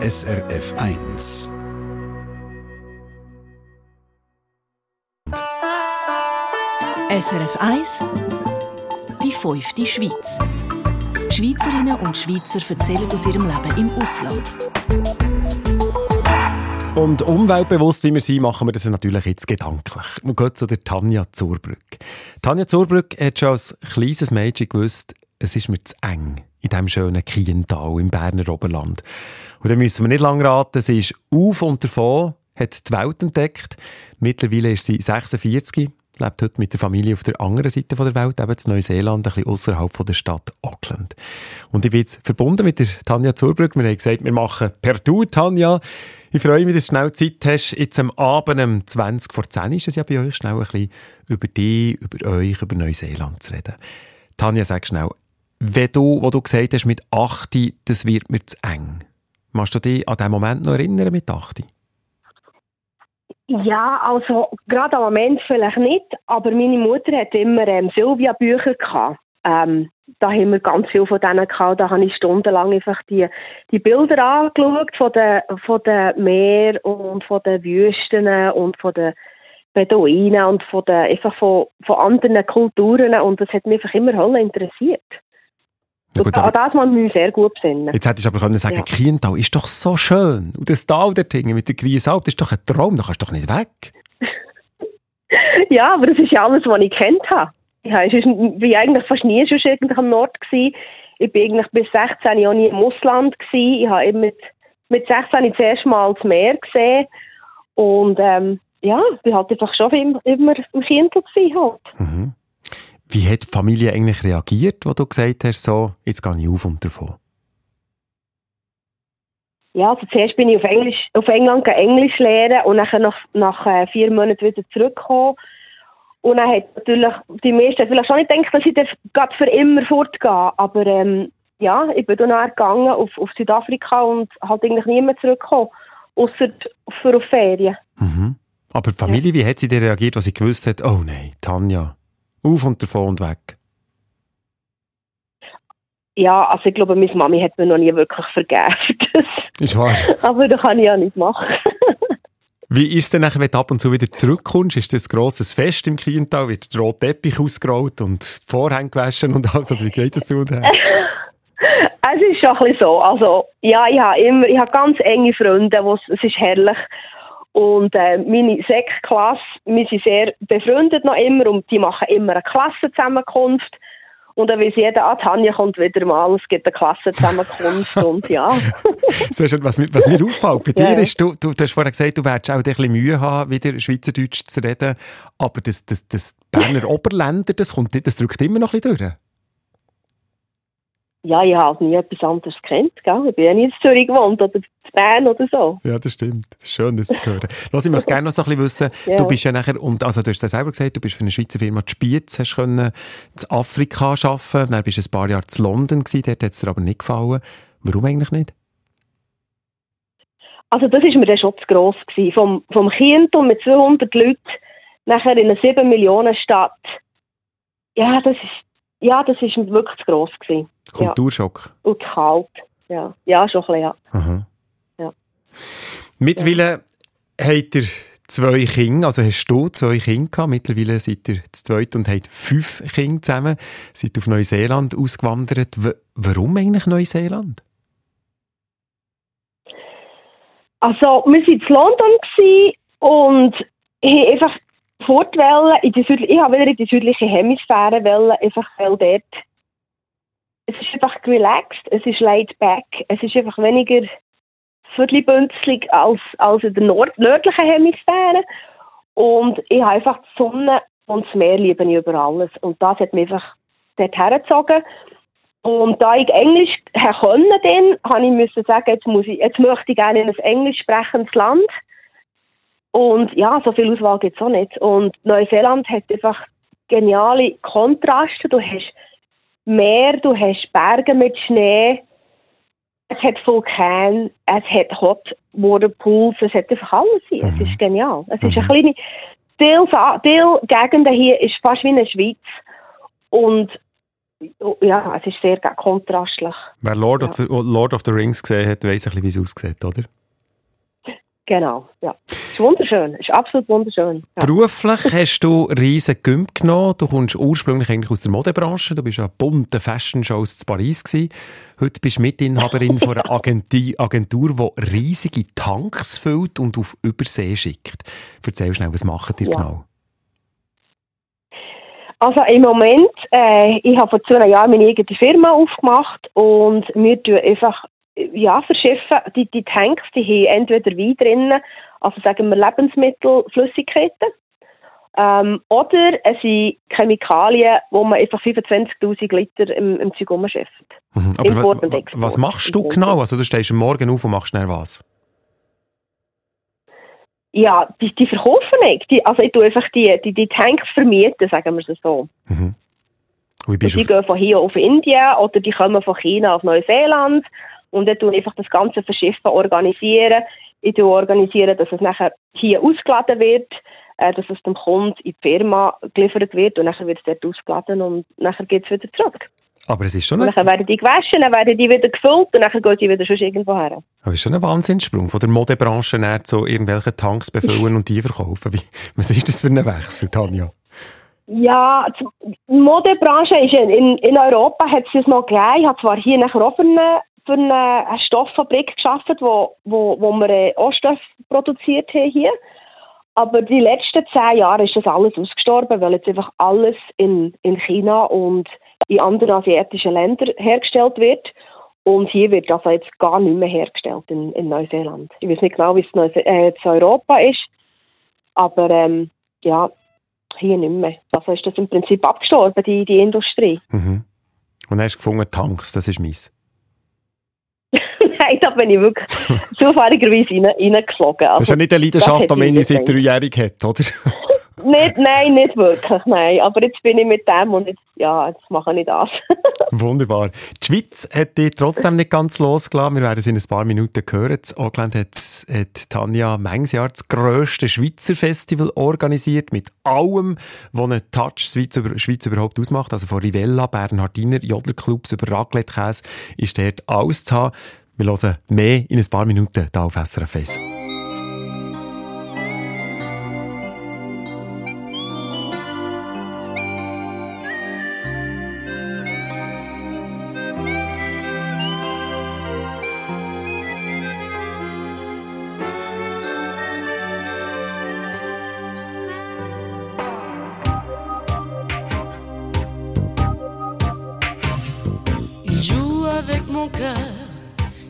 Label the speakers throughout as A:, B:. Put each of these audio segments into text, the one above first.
A: SRF 1.
B: SRF 1 Die fünfte Schweiz. Schweizerinnen und Schweizer erzählen aus ihrem Leben im Ausland.
C: Und umweltbewusst wie wir sind, machen wir das natürlich jetzt gedanklich. Wir gehen zu der Tanja Zurbrück. Tanja Zurbrück hat schon als kleines Mädchen gewusst, es ist mir zu eng in diesem schönen Kiental im Berner Oberland. Und dann müssen wir nicht lange raten, sie ist auf und davon, hat die Welt entdeckt. Mittlerweile ist sie 46, lebt heute mit der Familie auf der anderen Seite der Welt, eben in Neuseeland, ein bisschen außerhalb der Stadt Auckland. Und ich bin jetzt verbunden mit der Tanja Zurbrück. Wir haben gesagt, wir machen per Du, Tanja. Ich freue mich, dass du schnell Zeit hast. Jetzt am Abend um 20 vor 10 ist es ja bei euch, schnell ein bisschen über dich, über euch, über Neuseeland zu reden. Tanja, sag schnell, wenn du, wo du gesagt hast, mit 8, das wird mir zu eng. Machst du dich an diesen Moment noch erinnern mit 8?
D: Ja, also gerade am Moment vielleicht nicht, aber meine Mutter hat immer ähm, Sylvia-Bücher gehabt. Ähm, da haben wir ganz viel von denen gehabt. Da habe ich stundenlang einfach die, die Bilder angeschaut von den, von den Meer und von den Wüsten und von den Beduinen und von den, einfach von, von anderen Kulturen und das hat mich einfach immer interessiert. Ja, gut, an das man mich sehr gut besinnen.
C: Jetzt hättest du aber können sagen, ja. Kiental ist doch so schön. Und das Tal dort mit der Griesalp, das ist doch ein Traum, da kannst du doch nicht weg.
D: ja, aber das ist ja alles, was ich kennt habe. Ich war eigentlich fast nie schon irgendwie am Nord. Gewesen. Ich war eigentlich bis 16 Jahre nie im Ausland. Gewesen. Ich habe eben mit, mit 16 das erste Mal das Meer gesehen. Und ähm, ja, ich war halt einfach schon immer, immer im Kindle halt. Mhm.
C: Wie hat die Familie eigentlich reagiert, wo du gesagt hast, so, jetzt gehe ich auf und davon?
D: Ja, also zuerst bin ich auf, Englisch, auf England Englisch lernen und dann nach, nach äh, vier Monaten wieder zurückgekommen. Und dann hat natürlich die meisten vielleicht schon nicht gedacht, dass ich gerade für immer fortgehe. Aber ähm, ja, ich bin dann gegangen auf, auf Südafrika und halt eigentlich nie mehr zurückgekommen, außer für auf Ferien.
C: Mhm. Aber die Familie, ja. wie hat sie denn reagiert, als sie gewusst hat, oh nein, Tanja, auf und davon und weg?
D: Ja, also ich glaube, meine Mami hat mir noch nie wirklich vergeben.
C: Ist wahr.
D: Aber das kann ich ja nicht machen.
C: Wie ist es denn, wenn du ab und zu wieder zurückkommst? Ist das ein grosses Fest im Kiental? Wird der rote Teppich ausgerollt und die Vorhänge gewaschen und alles? Oder wie geht das zu dir?
D: es ist schon ein bisschen so. Also, ja, ich habe immer, ich habe ganz enge Freunde, wo es ist herrlich. Und äh, meine Sek-Klasse, wir sind sehr befreundet noch immer und die machen immer eine Klassenzusammenkunft. Und dann weiß jeder, ah, Tanja kommt wieder mal, es gibt eine Klassenzusammenkunft und ja.
C: so ist was, was mir auffällt bei dir ja. ist, du, du, du, hast vorhin gesagt, du werdest auch ein bisschen Mühe haben, wieder Schweizerdeutsch zu reden, aber das, das, das Berner Oberländer, das, kommt, das drückt immer noch ein bisschen durch.
D: Ja, ich habe nie etwas anderes kennt. Gell? Ich bin ja nie in Zürich gewohnt oder Bern oder so.
C: Ja, das stimmt. Schön, das zu hören. Lass, ich möchte gerne noch so ein bisschen wissen, ja. du bist ja nachher, und, also du hast es selber gesagt, du bist für eine Schweizer Firma die Spiez, hast können in Afrika arbeiten, dann bist du ein paar Jahre in London gewesen, dort hat es dir aber nicht gefallen. Warum eigentlich nicht?
D: Also das war mir dann schon zu gross gewesen. Vom, vom Kind und mit 200 Leuten nachher in einer 7 Millionen Stadt. Ja, das ist, ja, das ist wirklich zu gross gewesen.
C: Kulturschock.
D: Ja. Und kalt. Ja, ja schon ein bisschen, ja. Aha.
C: Mittlerweile ja. habt ihr zwei Kinder, also hast du zwei Kinder gehabt. Mittlerweile seid ihr zu zweit und habt fünf Kinder zusammen. Seid auf Neuseeland ausgewandert. W warum eigentlich Neuseeland?
D: Also, wir waren in London und ich einfach fortwählen in die ich habe wieder in die südliche Hemisphäre wollen, einfach weil dort es ist einfach relaxed, es ist laid back, es ist einfach weniger viertelbünzlig als, als in der Nord nördlichen Hemisphäre. Und ich habe einfach die Sonne und das Meer lieben über alles. Und das hat mich einfach dort hergezogen. Und da ich Englisch können, dann, habe ich müssen sagen, jetzt, muss ich, jetzt möchte ich gerne in ein englisch sprechendes Land. Und ja, so viel Auswahl gibt es auch nicht. Und Neuseeland hat einfach geniale Kontraste. Du hast Meer, du hast Berge mit Schnee, es hat Vulkan, es hat Hot Water Pools, es hat einfach alles hier. Mhm. Es ist genial. Es ist eine mhm. kleine, Teil, Teil Gegenden hier ist fast wie eine Schweiz. Und ja, es ist sehr kontrastlich.
C: Wer Lord, ja. of, the, Lord of the Rings gesehen hat, weiß ein bisschen, wie es aussieht, oder?
D: Genau, ja. Ist wunderschön, ist absolut wunderschön.
C: Ja. Beruflich hast du riesen Gümp genommen. Du kommst ursprünglich eigentlich aus der Modebranche. Du bist ja bunte Fashion-Shows in Paris gewesen. Heute bist du Mitinhaberin von einer Agentur, die riesige Tanks füllt und auf Übersee schickt. Erzähl schnell, was macht ihr ja. genau?
D: Also im Moment, äh, ich habe vor zwei Jahren meine eigene Firma aufgemacht und wir tun einfach ja, verschiffen, die, die Tanks, die haben entweder Wein drin, also sagen wir Lebensmittel, Flüssigkeiten, ähm, oder es sind Chemikalien, wo man einfach 25'000 Liter im, im Zeug umschifft.
C: Mhm. Aber was machst du genau? Also du stehst am Morgen auf und machst schnell was?
D: Ja, die, die verkaufen nicht. Die, also ich tue einfach die, die, die Tanks vermieten, sagen wir es so. Mhm. die gehen von hier auf Indien oder die kommen von China auf Neuseeland und dann tue ich einfach das ganze Verschiffen organisieren. Ich tue organisieren, dass es nachher hier ausgeladen wird, äh, dass es dem Kunden in die Firma geliefert wird und nachher wird es dort ausgeladen und nachher geht es wieder zurück.
C: Aber es ist schon
D: ein... Dann werden die gewaschen, dann werden die wieder gefüllt und dann geht die wieder schon irgendwo her.
C: Aber es ist schon ein Wahnsinnssprung von der Modebranche her zu irgendwelchen Tanks befüllen und die verkaufen. Wie, was ist das für ein Wechsel, Tanja?
D: Ja, die Modebranche ist in, in Europa hat es noch gegeben. Ich habe zwar hier nachher auch für eine eine, Stofffabrik geschaffen, wo, wo, wo wir äh, auch Stoff produziert haben hier. Aber die letzten zehn Jahre ist das alles ausgestorben, weil jetzt einfach alles in, in China und in anderen asiatischen Ländern hergestellt wird. Und hier wird also jetzt gar nicht mehr hergestellt in, in Neuseeland. Ich weiß nicht genau, wie es Neuse äh, in Europa ist, aber ähm, ja, hier nicht mehr. Also ist das im Prinzip abgestorben, die, die Industrie.
C: Mhm. Und hast gefunden, Tanks, das ist meins.
D: Nein, da bin ich wirklich zufälligerweise rein, reingeflogen.
C: Also, das ist ja nicht eine Leidenschaft, die man seit dreijährig hat, oder?
D: nicht, nein, nicht wirklich, nein. Aber jetzt bin ich mit dem und jetzt, ja, jetzt mache ich das.
C: Wunderbar. Die Schweiz hat dich trotzdem nicht ganz losgelassen. Wir werden es in ein paar Minuten hören. In Auckland hat, hat Tanja Mengsjahr das grösste Schweizer Festival organisiert, mit allem, was eine Touch Schweiz, Schweiz überhaupt ausmacht. Also von Rivella, Bernhardiner, Jodlerclubs über Raclette-Käse ist dort alles zu haben. Wir hören mehr in ein paar Minuten hier auf SRF 1.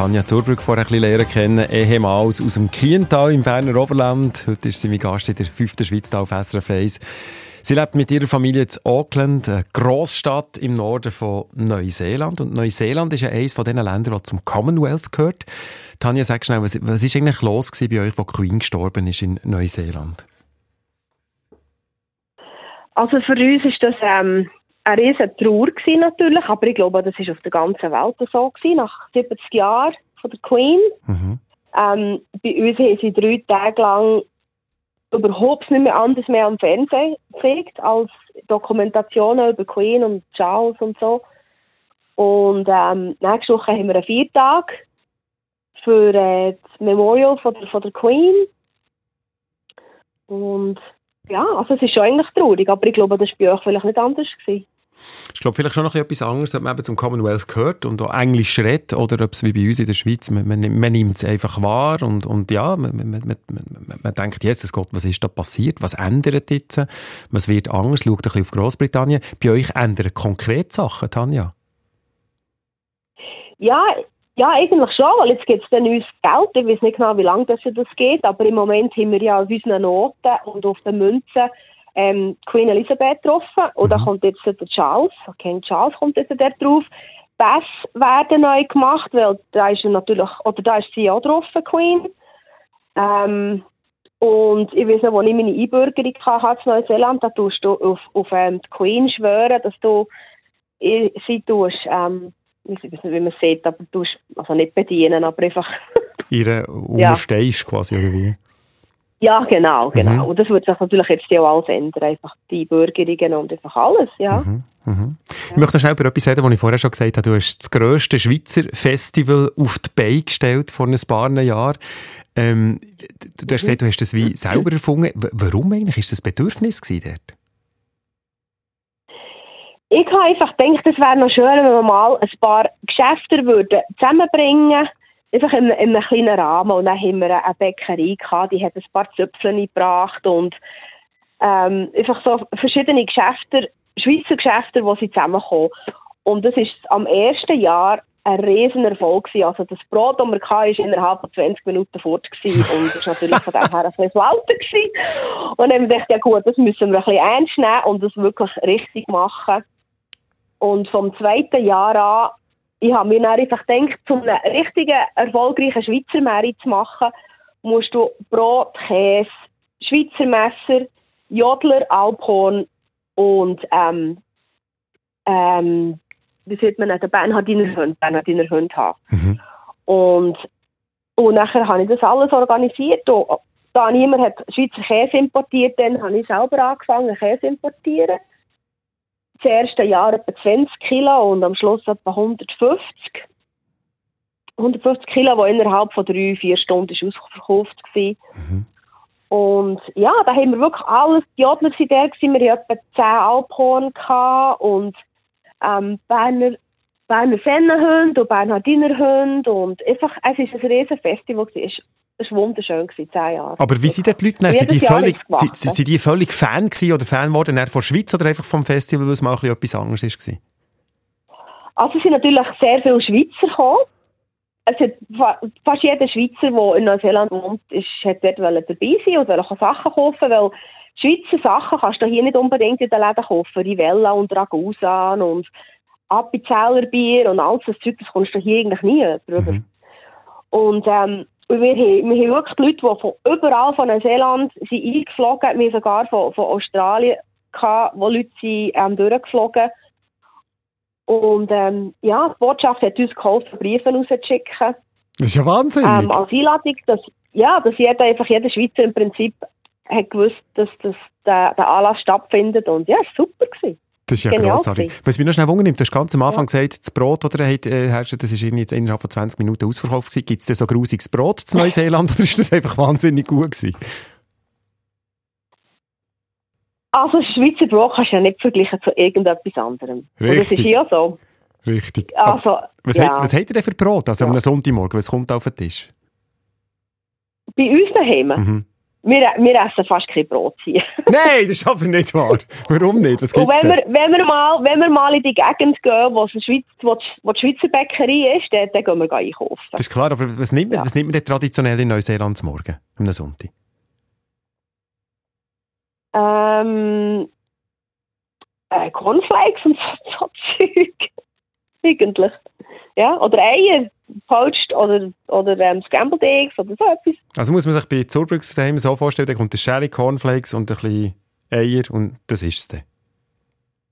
C: Tanja Zurbrück vorher ein bisschen kennen, ehemals aus dem Kiental im Berner Oberland. Heute ist sie mein Gast in der fünften Schweiz hier auf SRF 1. Sie lebt mit ihrer Familie in Auckland, eine Grossstadt im Norden von Neuseeland. Und Neuseeland ist ja eines von den Ländern, die zum Commonwealth gehört. Tanja, sag schnell, was, was ist eigentlich los bei euch, wo Queen gestorben ist in Neuseeland?
D: Also für uns ist das ähm, eine riesen Trauer gewesen, natürlich, aber ich glaube, das ist auf der ganzen Welt so gewesen, nach 70 Jahren von der Queen.
C: Mhm.
D: Ähm, bei uns haben sie drei Tage lang überhaupt nicht mehr anders mehr am Fernsehen gezeigt als Dokumentationen über Queen und Charles und so. Und ähm, nächste Woche haben wir einen Viertag für äh, das Memorial von der, von der Queen. Und ja, also es ist schon eigentlich traurig, aber ich glaube, das war bei euch vielleicht nicht anders gewesen.
C: Ich glaube, vielleicht schon noch etwas anderes, ob man eben zum Commonwealth gehört und auch Englisch redet oder ob es wie bei uns in der Schweiz, man, man, man nimmt es einfach wahr und, und ja, man, man, man, man, denkt, Jesus Gott, was ist da passiert, was ändert jetzt, was wird anders, schaut ein bisschen auf Großbritannien. Bei euch ändern konkret Sachen, Tanja?
D: Ja, ja, eigentlich schon, weil jetzt gibt es dann uns Geld. Ich weiß nicht genau, wie lange das, das geht, aber im Moment haben wir ja auf unseren Noten und auf den Münzen ähm, Queen Elizabeth getroffen. Und da kommt jetzt der Charles, King Charles kommt jetzt dort drauf. Pässe werden neu gemacht, weil da ist ja natürlich, oder da ist sie auch drauf, Queen. Ähm, und ich weiß noch, als ich meine Einbürgerung hatte in Neuseeland, da tust du auf, auf ähm, die Queen schwören, dass du sie tust, ähm, ich weiß nicht, wie man es sieht, aber du tust, also nicht bedienen, aber einfach,
C: Ihre unterstehst quasi, oder wie?
D: ja, genau, genau.
C: Mhm.
D: Und das wird sich natürlich jetzt ja auch alles ändern, einfach die Einbürgerungen und einfach alles, ja.
C: Mhm. Mhm. Ich möchte noch schnell über etwas reden, was ich vorher schon gesagt habe. Du hast das grösste Schweizer Festival auf die Beine gestellt vor ein paar Jahren. Ähm, du, hast gesagt, du hast das wie selber erfunden. Warum eigentlich? Ist das ein Bedürfnis gewesen dort?
D: Ich habe einfach gedacht, es wäre noch schön, wenn wir mal ein paar Geschäfte würden zusammenbringen einfach in, in einem kleinen Rahmen. Und dann haben wir eine Bäckerei gehabt, die hat ein paar Zöpfchen gebracht und ähm, einfach so verschiedene Geschäfte, Schweizer Geschäfte, wo sie zusammenkommen. Und das ist am ersten Jahr ein riesen Erfolg gewesen. Also das Brot, das wir hatten, ist innerhalb von 20 Minuten fort gewesen. Und das war natürlich von dem her ein bisschen Alter gewesen. Und dann haben wir gedacht, ja gut, das müssen wir ein bisschen ernst nehmen und das wirklich richtig machen. Und vom zweiten Jahr an, ich habe mir dann einfach gedacht, um einen richtigen, erfolgreichen Schweizer Merit zu machen, musst du Brot, Käse, Schweizer Messer, Jodler, Alphorn und ähm, ähm, wie sieht man den Bernhardiner Hund, Bernhardiner Hund haben.
C: Mhm.
D: Und, und nachher habe ich das alles organisiert. Und, da niemand hat Schweizer Käse importiert, dann habe ich selber angefangen, Käse importieren. Das erste Jahr etwa 20 Kilo und am Schluss etwa 150. 150 Kilo, die innerhalb von drei, vier Stunden ist ausverkauft war.
C: Mhm.
D: Und ja, da haben wir wirklich alles, die Jodler waren da, wir hatten etwa 10 Alphorn und ähm, Berner, Berner Sennenhunde und Bernhardiner Hunde und einfach, es war ein riesen Festival, gewesen. Es war wunderschön, gewesen, 10 Jahre.
C: Aber wie sind denn die Leute? dann? Sind die, völlig,
D: es gewachsen.
C: sind, sind die völlig Fan gewesen oder Fan geworden von der Schweiz oder einfach vom Festival, weil es mal ein bisschen etwas anderes war?
D: Also es sind natürlich sehr viele Schweizer gekommen. Es hat fast jeder Schweizer, der in Neuseeland wohnt, ist, hat dort dabei sein und wollte Sachen kaufen, weil Schweizer Sachen kannst du hier nicht unbedingt in den Läden kaufen. Rivella und Ragusan und Appenzeller Bier und all das Zeug, das kommst du hier eigentlich nie drüber.
C: Mhm.
D: Und ähm, und wir, haben, wir haben wirklich Leute, die von überall von Neuseeland sind eingeflogen Wir haben sogar von, von Australien gehabt, wo Leute sind, ähm, durchgeflogen und ähm, ja, die Botschaft hat uns geholfen, Briefe rauszuschicken.
C: Das ist ja wahnsinnig.
D: ähm, als Einladung, dass, ja, dass jeder, einfach jeder Schweizer im Prinzip hat gewusst, dass, dass der, der Anlass stattfindet und ja, es war super gewesen.
C: Das ist ja
D: Genial
C: grossartig. Was mich noch schnell wundert, du hast ganz am Anfang gesagt, das Brot, oder hat, äh, herrscht, das ist jetzt innerhalb von 20 Minuten ausverkauft gewesen. Gibt es denn so grusiges Brot zu Neuseeland oder ist das einfach wahnsinnig gut gewesen?
D: Also das Schweizer Brot kannst du ja nicht vergleichen zu irgendetwas anderem. Und das ist
C: Richtig.
D: ja so.
C: Richtig.
D: Also,
C: was,
D: ja.
C: hat, was habt ihr denn für Brot? Also
D: Ja.
C: am Sonntagmorgen, was kommt auf den Tisch?
D: Bei uns daheim,
C: Mhm.
D: Wir, wir essen fast kein Brot hier.
C: Nein, das ist aber nicht wahr. Warum nicht? Was
D: Und
C: gibt's
D: wenn wir, wenn, wir mal, wenn wir mal in die Gegend gehen, wo, Schweiz, wo, die, wo die Schweizer Bäckerei ist, dann, dann gehen wir einkaufen.
C: Das ist klar, aber was nimmt man,
D: Ja.
C: was nimmt man denn traditionell in Neuseeland zum Morgen? Am Sonntag?
D: Ähm, äh, Cornflakes und so, so Zeug. Eigentlich. Ja, oder Eier, poached oder, oder ähm, Scrambled Eggs oder so etwas.
C: Also muss man sich bei Zurbrücks daheim so vorstellen, da kommt der Sherry Cornflakes und ein bisschen Eier und das ist es dann.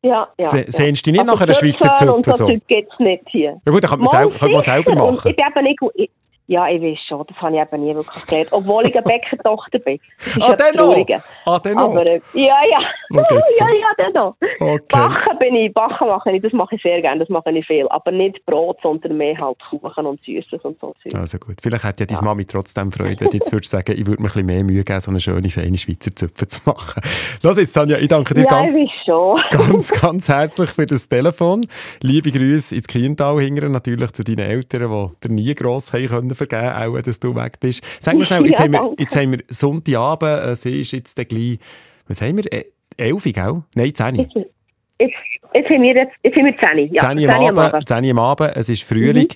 D: Ja, ja.
C: Se-
D: ja.
C: Sehnst du dich nicht
D: Aber
C: nach einer Schweizer
D: und
C: Suppe
D: so
C: so?
D: Zeug gibt es nicht hier.
C: Ja gut, dann kann man,
D: sicher.
C: selber
D: Und
C: machen.
D: ich bin eben. Ich, ja, ich weiß schon, das habe ich eben nie wirklich gelernt. Obwohl ich eine Bäckertochter bin.
C: Ah, dennoch?
D: Traurige.
C: Ah, dann noch?
D: Aber äh, ja, ja.
C: Geht's
D: ja, ja, dennoch.
C: Okay.
D: Backen bin ich, Backen mache ich, das mache ich sehr gerne, das mache ich viel. Aber nicht Brot, sondern mehr halt Kuchen und Süßes und so.
C: Also gut, vielleicht hat ja deine
D: Ja.
C: Mami trotzdem Freude, wenn du jetzt würdest sagen, ich würde mir ein bisschen mehr Mühe geben, so eine schöne, feine Schweizer Zupfe zu machen. Lass jetzt, Tanja, ich danke dir
D: Ja,
C: ganz, ganz, ganz herzlich für das Telefon. Liebe Grüße ins Kiental hingern, natürlich zu deinen Eltern, die dir nie gross haben können vergeben, auch dass du weg bist. Sag mir schnell, jetzt,
D: Ja,
C: haben, wir, jetzt haben wir Sonntagabend, äh, sie ist jetzt gleich, was haben wir, äh, 11, gell? Nein, 10.
D: Jetzt, jetzt, haben wir jetzt, jetzt haben wir 10. Ja,
C: 10 am Abend, 10 am Abend, es ist Frühling.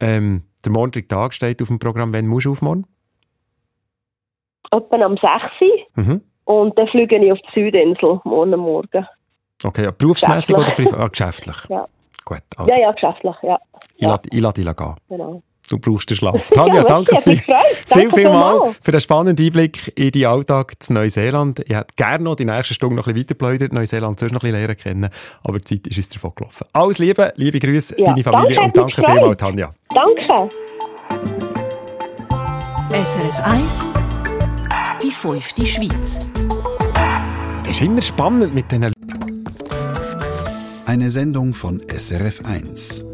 C: Ähm, der morgige Tag steht auf dem Programm. Wann musst du aufmachen?
D: Etwa am 6 Uhr.
C: Mhm.
D: Und dann fliege ich auf die Südinsel, morgen Morgen.
C: Okay, ja, berufsmässig oder privat? Ah, geschäftlich.
D: Ja.
C: Gut, also,
D: Ja, ja, geschäftlich, ja.
C: ich ich lade dich gehen.
D: Genau.
C: Du brauchst den Schlaf. Tanja,
D: Ja,
C: danke viel, viel, viel mal
D: vielmals.
C: für den spannenden Einblick in deinen Alltag zu Neuseeland. Ich hätte gerne noch die nächste Stunde noch ein bisschen weiterplaudert, Neuseeland sonst noch ein bisschen lernen kennen, aber die Zeit ist uns davon gelaufen. Alles Liebe, liebe Grüße,
D: Ja,
C: deine Familie
D: danke,
C: und danke vielmals. Tanja.
D: Danke.
B: SRF 1 Die fünfte Schweiz.
C: Das ist immer spannend mit diesen
A: Eine Sendung von SRF1.